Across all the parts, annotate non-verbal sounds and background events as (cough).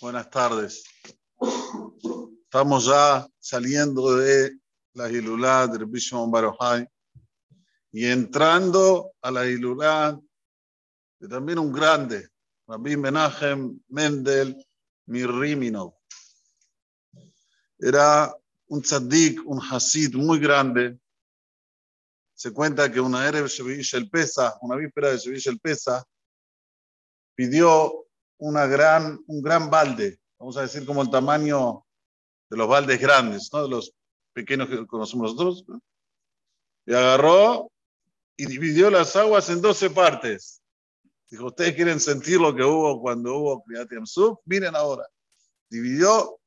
Buenas tardes. Estamos ya saliendo de la Hilulá de Bishon Barohai y entrando a la Hilulá de también un grande, Rabbi Menachem Mendel Mirriminov. Era un tzaddik, un hasid muy grande. Se cuenta que una Erev el Pesa, una víspera de el Pesa, pidió una gran, un gran balde, vamos a decir como el tamaño de los baldes grandes, no de los pequeños que conocemos nosotros, y agarró y dividió las aguas en 12 partes. Dijo, ustedes quieren sentir lo que hubo cuando hubo Kriyat Sub, miren ahora. Dividió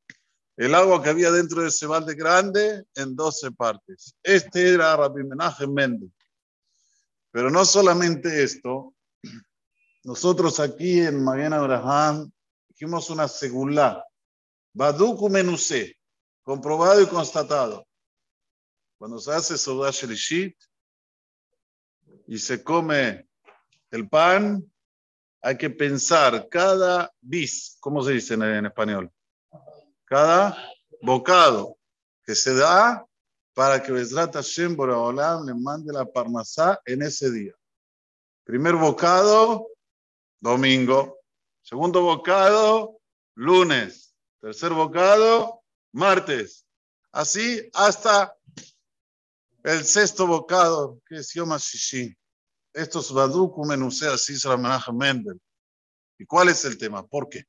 el agua que había dentro de ese balde grande en 12 partes. Este era Rabbi Menachem Mendel. Pero no solamente esto, nosotros aquí en Maguen Abraham dijimos una segulá, Baduku Menuse, comprobado y constatado. Cuando se hace Elishit y se come el pan, hay que pensar cada bis, ¿cómo se dice en, español? Cada bocado que se da para que Besrat Hashem Boraholam le mande la parnasá en ese día. Primer bocado, domingo. Segundo bocado, lunes. Tercer bocado, martes. Así hasta el sexto bocado, que es Yom HaShishi. Esto es Baduku Menuse así se Mendel. ¿Y cuál es el tema? ¿Por qué?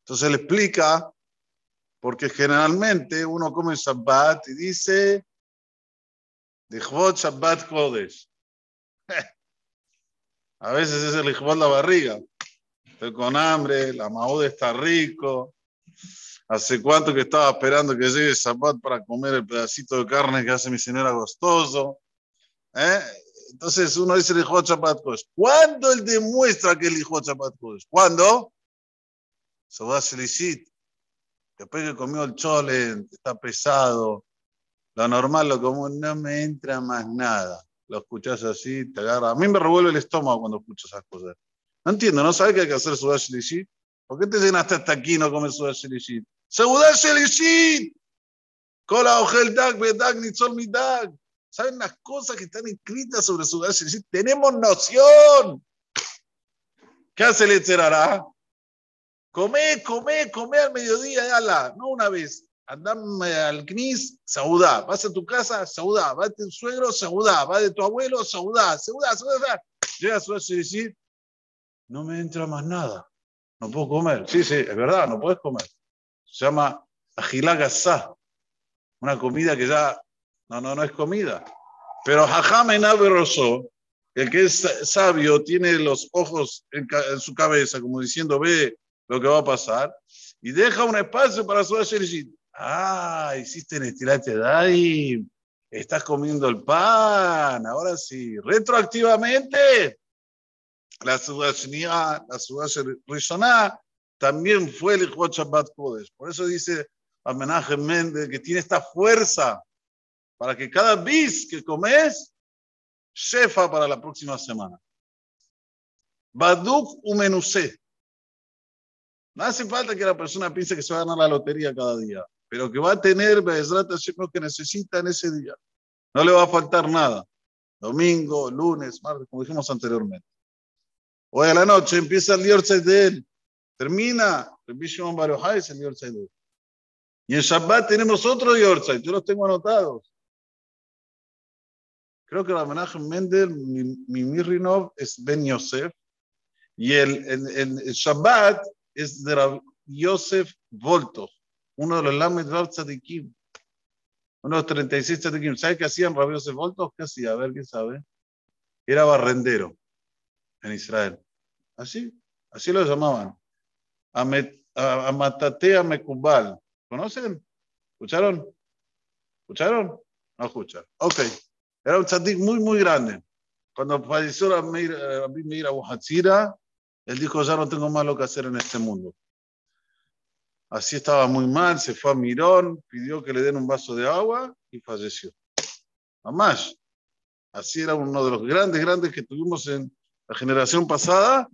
Entonces él explica, porque generalmente uno come Shabbat y dice, Dejvot Shabbat Kodesh. (laughs) A veces es el hijo la barriga. Estoy con hambre, la maude está rico. Hace cuánto que estaba esperando que llegue zapat para comer el pedacito de carne que hace mi señora Gostoso. ¿Eh? Entonces uno dice el hijo Chapat ¿Cuándo él demuestra que el hijo Chapat ¿Cuándo? Se va a Después que comió el chole, está pesado. Lo normal, lo común, no me entra más nada lo escuchas así, te agarra. A mí me revuelve el estómago cuando escucho esas cosas. No entiendo, ¿no sabes que hay que hacer Sudá Shelishit? ¿Por qué te llenaste hasta aquí y no comes Sudá Shelishit? ¡Sudá Shelishit! Cola ojel dag, bedag, nitzol midag. ¿Saben las cosas que están escritas sobre Sudá Shelishit? Tenemos noción. ¿Qué hace el Etzerará? Come, come, come al mediodía, ala, no una vez andame al CNIS, saudá. Vas a tu casa, saudá. Vas de tu suegro, saudá. Vas de tu abuelo, saudá. Saudá, saudá. Llega a su y decir, no me entra más nada. No puedo comer. Sí, sí, es verdad, no puedes comer. Se llama agilagazá. Una comida que ya, no, no, no es comida. Pero jajame rosó, el que es sabio, tiene los ojos en, su cabeza, como diciendo, ve lo que va a pasar, y deja un espacio para su decir, Ah, hiciste en estirate Dai. Estás comiendo el pan. Ahora sí. Retroactivamente, la ciudad la ciudad también fue el Shabbat Kodesh. Por eso dice Amenaje Méndez que tiene esta fuerza para que cada bis que comes, shefa para la próxima semana. Baduk umenuse. No hace falta que la persona piense que se va a ganar la lotería cada día pero que va a tener lo que necesita en ese día. No le va a faltar nada. Domingo, lunes, martes, como dijimos anteriormente. Hoy a la noche empieza el Yortzeit de él. Termina el Bishon es el Yortzeit de él. Y en Shabbat tenemos otro Yortzeit, yo los tengo anotados. Creo que el homenaje Mendel, mi Mirrinov, es Ben Yosef. Y el, el, el, Shabbat es de Yosef Voltov uno de los Lamed Rav Tzadikim, uno de los 36 Tzadikim. ¿Sabe qué hacían Rabios Voltos? ¿Qué hacía? A ver, ¿quién sabe? Era barrendero en Israel. Así, así lo llamaban. Amatatea Mekubal. ¿Conocen? ¿Escucharon? ¿Escucharon? No escuchan. Ok. Era un tzadik muy, muy grande. Cuando falleció Rabbi Meir Abu Hatzira, él dijo, ya no tengo más lo que hacer en este mundo. Así estaba muy mal, se fue a Mirón, pidió que le den un vaso de agua y falleció. Mamás, así era uno de los grandes, grandes que tuvimos en la generación pasada,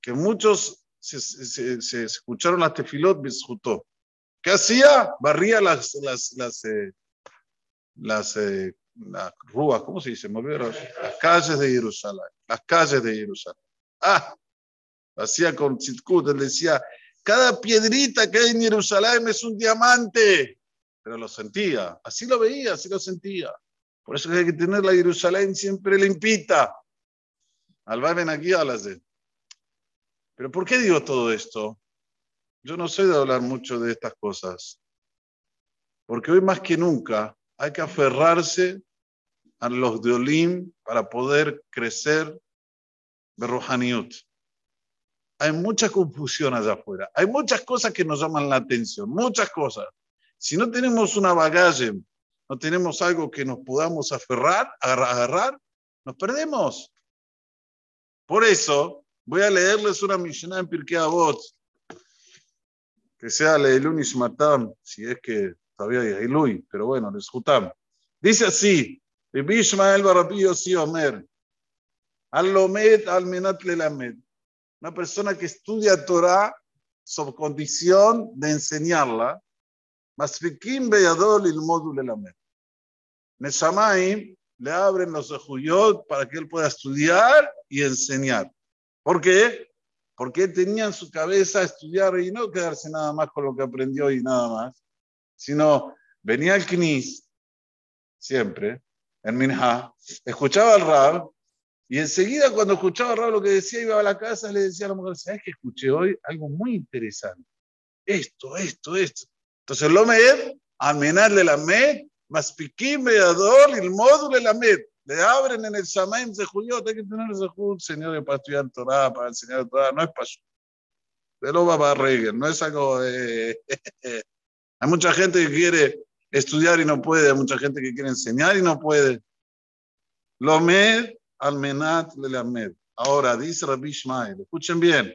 que muchos se, se, escucharon las tefilot, disfrutó. ¿Qué hacía? Barría las, las, las, eh, las, eh, las rúas, ¿cómo se dice? Las calles de Jerusalén. Las calles de Jerusalén. Ah, hacía con Tzidkut, él decía, cada piedrita que hay en Jerusalén es un diamante. Pero lo sentía, así lo veía, así lo sentía. Por eso hay que tener la Jerusalén siempre limpita. Alba ven aquí de. Pero ¿por qué digo todo esto? Yo no soy de hablar mucho de estas cosas. Porque hoy más que nunca hay que aferrarse a los de Olim para poder crecer de. Hay mucha confusión allá afuera. Hay muchas cosas que nos llaman la atención, muchas cosas. Si no tenemos una bagaje, no tenemos algo que nos podamos aferrar, agarrar, nos perdemos. Por eso, voy a leerles una misión en Pirkei Avot, que sea Leilun Matam, si es que todavía hay Ilui, pero bueno, les Dice así, Bishmael Yossi Omer, Al-Lomed al-Menat Lelamed, una persona que estudia Torah sobre condición de enseñarla, Masfikim Beyadol il módulo Lelamed. Neshamaim le abren los ojuyot para que él pueda estudiar y enseñar. ¿Por qué? porque tenía en su cabeza estudiar y no quedarse nada más con lo que aprendió y nada más, sino venía al Knis, siempre, en Minha, escuchaba al Rab, y enseguida cuando escuchaba Rab lo que decía, iba a la casa le decía a la mujer, ¿sabes que escuché hoy? Algo muy interesante. Esto, esto, esto. Entonces, lo med, amenarle la med, más piquín, medador, el módulo la med le abren en el Shamaim de Judío, hay que tener ese señor, para estudiar Torah, para enseñar Torah, no es para de lo va a reír, no es algo. (laughs) hay mucha gente que quiere estudiar y no puede, hay mucha gente que quiere enseñar y no puede. Lo med al menat le med. Ahora, dice Rabbi Ishmael, escuchen bien.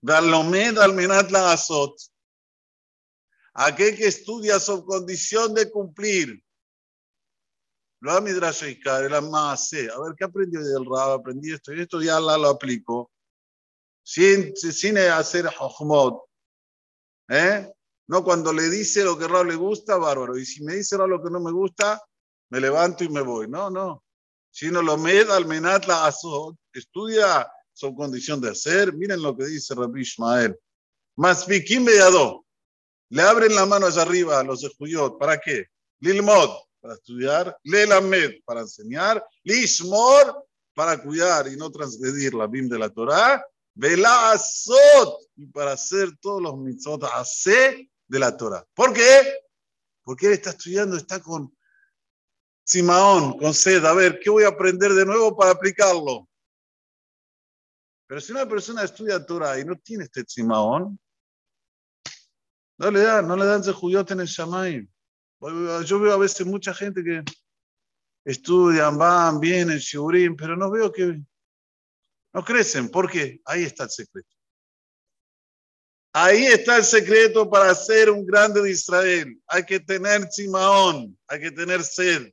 Dalomed al menat la azot. Aquel que estudia su condición de cumplir lo a Midrash era más A ver, ¿qué aprendió del Rab? Aprendí esto y esto ya la lo aplico. Sin, sin hacer Jochmod. ¿Eh? No, cuando le dice lo que Rab le gusta, bárbaro. Y si me dice lo que no me gusta, me levanto y me voy. No, no. Sino lo med al menat la azot. Estudia su condición de hacer. Miren lo que dice Rabbi Ishmael. Más piquín Le abren la mano hacia arriba a los de Juyot. ¿Para qué? Lilmod para estudiar, Lelamed para enseñar, Lishmor para cuidar y no transgredir la BIM de la Torah, Velazot y para hacer todos los mitzvot hace de la Torah. ¿Por qué? Porque él está estudiando, está con Simaón, con sed, a ver, ¿qué voy a aprender de nuevo para aplicarlo? Pero si una persona estudia Torah y no tiene este Simaón, no le da, no le dan ese en el Shamayim. Yo veo a veces mucha gente que estudian, van, vienen, shurim, pero no veo que no crecen. ¿Por qué? Ahí está el secreto. Ahí está el secreto para ser un grande de Israel. Hay que tener chimaón, hay que tener sed.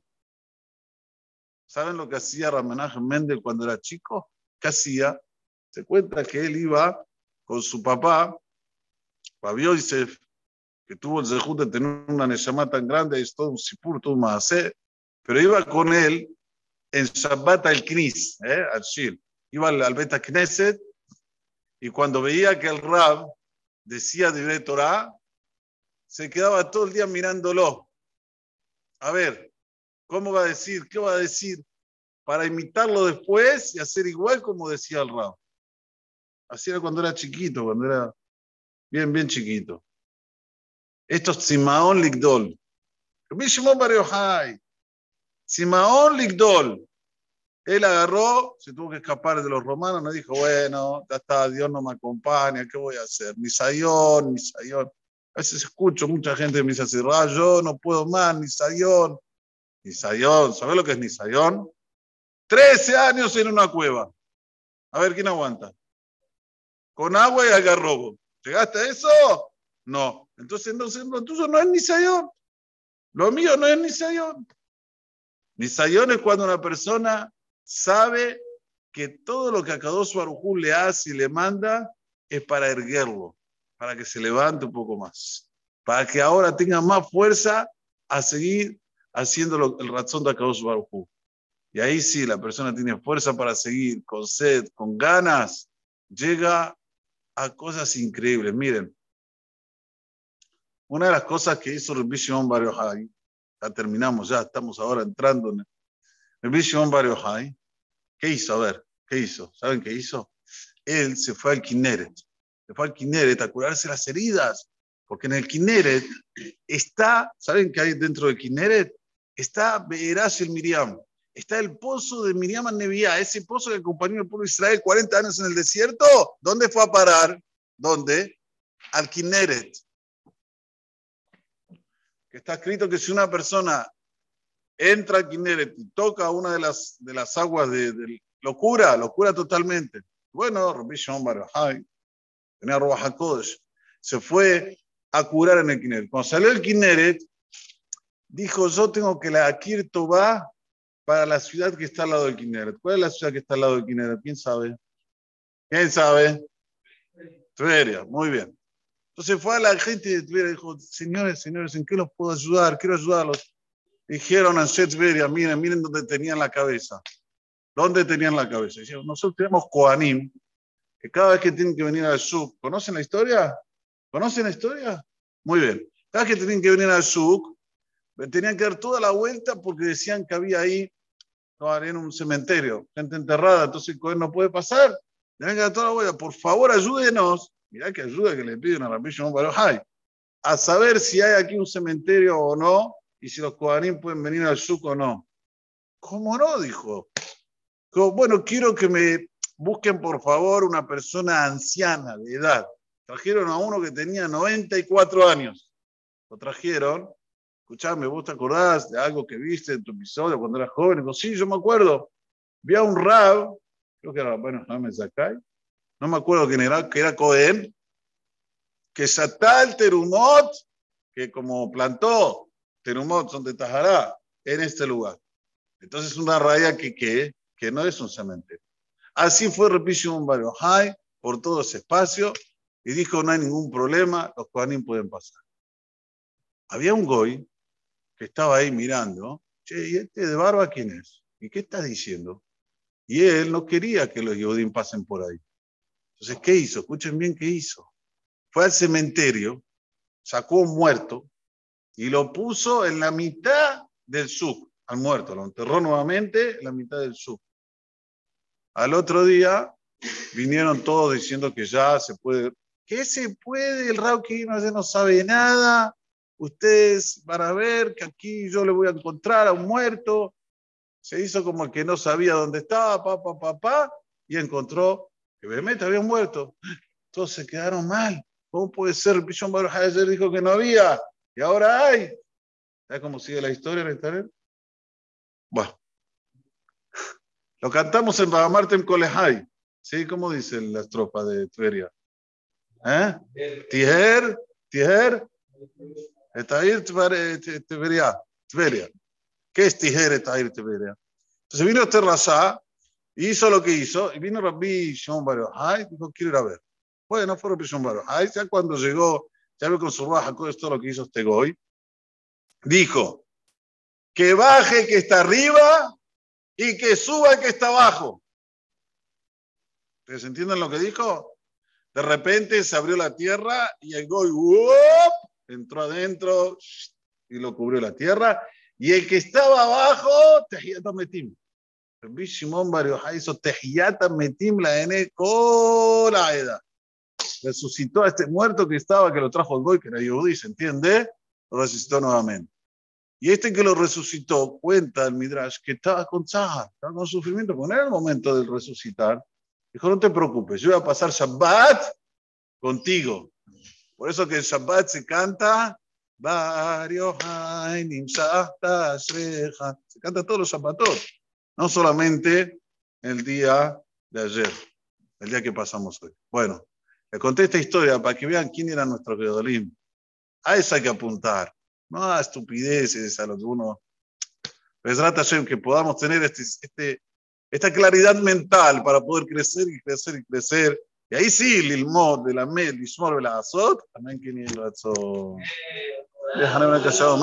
¿Saben lo que hacía Ramenaj Mendel cuando era chico? ¿Qué hacía? Se cuenta que él iba con su papá, Rabbi Yosef, que tuvo el zehut de tener una Neshama tan grande, es todo un sipur, todo un maasé, pero iba con él en Shabbat al Knis, ¿eh? al Shil. Iba al, al Beta Knesset y cuando veía que el Rab decía de Torah, se quedaba todo el día mirándolo. A ver, ¿cómo va a decir? ¿Qué va a decir? Para imitarlo después y hacer igual como decía el Rab. Así era cuando era chiquito, cuando era bien, bien chiquito. Esto es Simaón Ligdol. Shimon Bar Simaón Ligdol. Él agarró, se tuvo que escapar de los romanos, no dijo, bueno, ya está, Dios no me acompaña, ¿qué voy a hacer? Ni sayón, ni sayón. A veces escucho mucha gente que me dice así, yo no puedo más, ni sayón. Ni sayón, ¿sabes lo que es ni sayón? Trece años en una cueva. A ver, ¿quién aguanta? Con agua y algarrobo. ¿Llegaste a eso? No. Entonces, no es Nisayón. Lo mío no es Nisayón. Nisayón es cuando una persona sabe que todo lo que Akadosh Barujú le hace y le manda es para erguerlo, para que se levante un poco más, para que ahora tenga más fuerza a seguir haciendo el razón de Akadosh Barujú. Y ahí sí, la persona tiene fuerza para seguir, con sed, con ganas, llega a cosas increíbles. Miren, una de las cosas que hizo Rabbi Shimon Bar ya terminamos, ya estamos ahora entrando en Rabbi Shimon Bar ¿qué hizo? A ver, ¿qué hizo? ¿Saben qué hizo? Él se fue al Kineret, se fue al Kineret a curarse las heridas, porque en el Kineret está, ¿saben qué hay dentro del Kineret? Está Beerás el Miriam, está el pozo de Miriam Nevía, ese pozo que acompañó al pueblo de Israel 40 años en el desierto. ¿Dónde fue a parar? ¿Dónde? Al Kineret. Que está escrito que si una persona entra al Kineret y toca una de las, de las aguas de, de locura, locura totalmente. Bueno, Rabbi Shimon Barajay, tenía Ruach se fue a curar en el Kineret. Cuando salió el Kineret, dijo, yo tengo que la Kirto va para la ciudad que está al lado del Kineret. ¿Cuál es la ciudad que está al lado del Kineret? ¿Quién sabe? ¿Quién sabe? Tveria, muy bien. Entonces fue a la gente de Tveria y dijo, señores, señores, ¿en qué los puedo ayudar? Quiero ayudarlos. Dijeron a Tveria, miren, miren dónde tenían la cabeza. ¿Dónde tenían la cabeza? Dijeron, nosotros tenemos Koanim, que cada vez que tienen que venir al Suk, ¿conocen la historia? ¿Conocen la historia? Muy bien. Cada vez que tienen que venir al Suk, tenían que dar toda la vuelta porque decían que había ahí no, en un cementerio, gente enterrada, entonces el no puede pasar. Tienen que dar toda la vuelta. Por favor, ayúdenos. Mirá que ayuda que le piden a Rabbi Shimon Barojai. A saber si hay aquí un cementerio o no y si los Kohanim pueden venir al Suk o no. ¿Cómo no? Dijo. Bueno, quiero que me busquen por favor una persona anciana de edad. Trajeron a uno que tenía 94 años. Lo trajeron escuchame, ¿vos te acordás de algo que viste en tu episodio cuando eras joven? Y sí, yo me acuerdo. Vi a un rab, creo que era bueno, Zakai, no me acuerdo quién era, que era Cohen, que Satal Terumot, que como plantó Terumot, donde Tajará, en este lugar. Entonces una raya que, que, que no es un cementerio. Así fue Barrio High por todo ese espacio y dijo, no hay ningún problema, los Kohanim pueden pasar. Había un goy que estaba ahí mirando, che, ¿y este de barba quién es? ¿Y qué estás diciendo? Y él no quería que los Yehudim pasen por ahí. Entonces, ¿qué hizo? Escuchen bien qué hizo. Fue al cementerio, sacó un muerto y lo puso en la mitad del sub, al muerto, lo enterró nuevamente en la mitad del sub. Al otro día vinieron todos diciendo que ya se puede. ¿Qué se puede? El Rauki no, no sabe nada ustedes van a ver que aquí yo le voy a encontrar a un muerto. Se hizo como que no sabía dónde estaba, papá, papá, y encontró que obviamente había un muerto. Todos se quedaron mal. ¿Cómo puede ser? Bishon Baruch ayer dijo que no había, y ahora hay. ¿Sabes cómo sigue la historia en Bueno. Lo cantamos en Bagamartem Kolehai. ¿Sí? ¿Cómo dicen las tropas de Tveria? ¿Eh? Tijer, Tijer, Etair Tveria. Tveria. ¿Qué es Tijer Etair Tveria? Entonces vino este Rasá, hizo lo que hizo, y vino Rabbi Shimon Ay, dijo, quiero ir a ver. Bueno, fue Rabbi Shimon Ay, ya cuando llegó, ya ve con su baja, con esto lo que hizo este Goy, dijo, que baje que está arriba y que suba que está abajo. ¿Ustedes entienden lo que dijo? De repente se abrió la tierra y el Goy, entró adentro y lo cubrió la tierra. Y el que estaba abajo, Tejiyata Metim. Rabbi Shimon hizo Tejiyata Metim la N la edad. Resucitó a este muerto que estaba, que lo trajo el Goy, que era Yehudi, ¿se entiende? Lo resucitó nuevamente. Y este que lo resucitó, cuenta el Midrash, que estaba con Tzahar, estaba con sufrimiento, con era el momento del resucitar. Dijo, no te preocupes, yo voy a pasar Shabbat contigo. Por eso que el Shabbat se canta, se canta todos los Shabbatot, no solamente el día de ayer, el día que pasamos hoy. Bueno, le conté esta historia para que vean quién era nuestro Gedolim. A eso hay que apuntar, no a estupideces, a los que uno. Que podamos tener este, este, esta claridad mental para poder crecer y crecer y crecer. Y ahí sí, lilmod, de la mel, lishmor, la azot, también que ni el azot. Déjame ver que se va